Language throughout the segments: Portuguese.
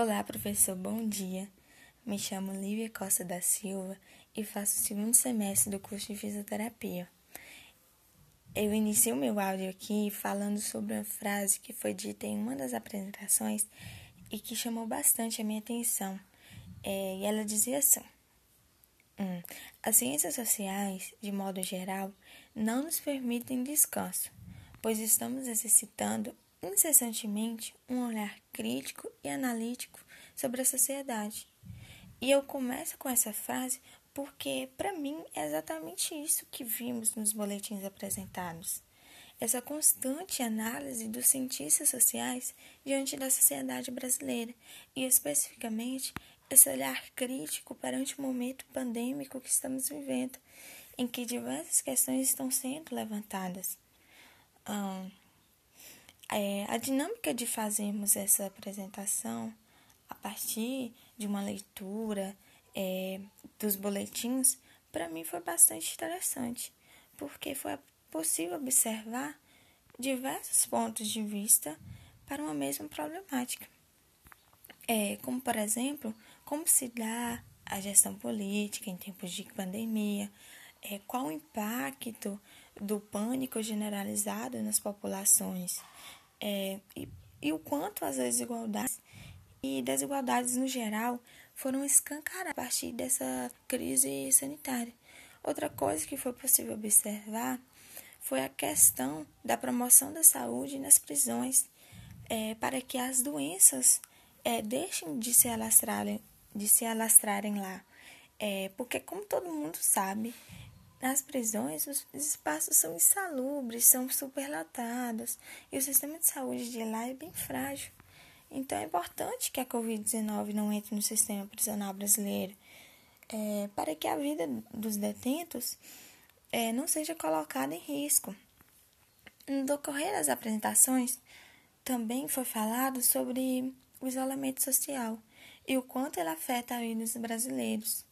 Olá, professor, bom dia. Me chamo Lívia Costa da Silva e faço o segundo semestre do curso de fisioterapia. Eu inicio meu áudio aqui falando sobre uma frase que foi dita em uma das apresentações e que chamou bastante a minha atenção. É, e ela dizia assim: hum, As ciências sociais, de modo geral, não nos permitem descanso, pois estamos exercitando incessantemente um olhar crítico e analítico sobre a sociedade. E eu começo com essa frase porque, para mim, é exatamente isso que vimos nos boletins apresentados. Essa constante análise dos cientistas sociais diante da sociedade brasileira e, especificamente, esse olhar crítico perante o momento pandêmico que estamos vivendo, em que diversas questões estão sendo levantadas. Hum, é, a dinâmica de fazermos essa apresentação a partir de uma leitura é, dos boletins, para mim foi bastante interessante, porque foi possível observar diversos pontos de vista para uma mesma problemática. É, como, por exemplo, como se dá a gestão política em tempos de pandemia, é, qual o impacto do pânico generalizado nas populações, é, e, e o quanto as desigualdades e desigualdades no geral foram escancaradas a partir dessa crise sanitária. Outra coisa que foi possível observar foi a questão da promoção da saúde nas prisões, é, para que as doenças é, deixem de se alastrarem, de se alastrarem lá. É, porque, como todo mundo sabe, nas prisões, os espaços são insalubres, são superlotados e o sistema de saúde de lá é bem frágil. Então, é importante que a Covid-19 não entre no sistema prisional brasileiro é, para que a vida dos detentos é, não seja colocada em risco. No decorrer das apresentações, também foi falado sobre o isolamento social e o quanto ele afeta a vida dos brasileiros,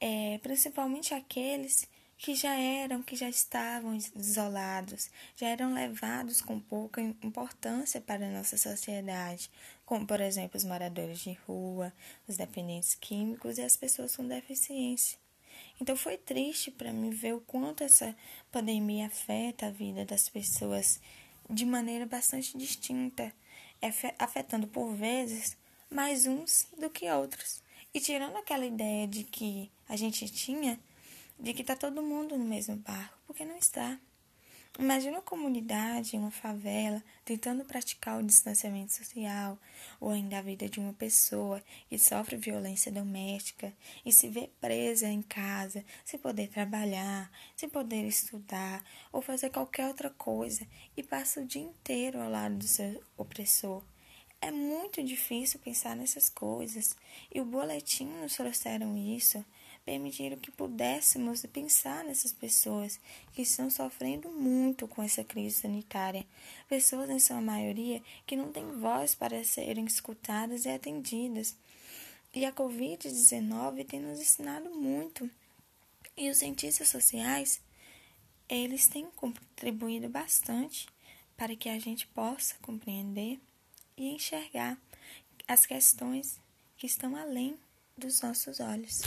é, principalmente aqueles que já eram, que já estavam isolados, já eram levados com pouca importância para a nossa sociedade, como, por exemplo, os moradores de rua, os dependentes químicos e as pessoas com deficiência. Então foi triste para mim ver o quanto essa pandemia afeta a vida das pessoas de maneira bastante distinta, afetando por vezes mais uns do que outros. E tirando aquela ideia de que a gente tinha de que está todo mundo no mesmo barco, porque não está. Imagina uma comunidade, uma favela, tentando praticar o distanciamento social, ou ainda a vida de uma pessoa que sofre violência doméstica e se vê presa em casa, sem poder trabalhar, sem poder estudar ou fazer qualquer outra coisa e passa o dia inteiro ao lado do seu opressor. É muito difícil pensar nessas coisas e o boletim nos trouxeram isso permitiram que pudéssemos pensar nessas pessoas que estão sofrendo muito com essa crise sanitária. Pessoas, em sua maioria, que não têm voz para serem escutadas e atendidas. E a Covid-19 tem nos ensinado muito. E os cientistas sociais, eles têm contribuído bastante para que a gente possa compreender e enxergar as questões que estão além dos nossos olhos.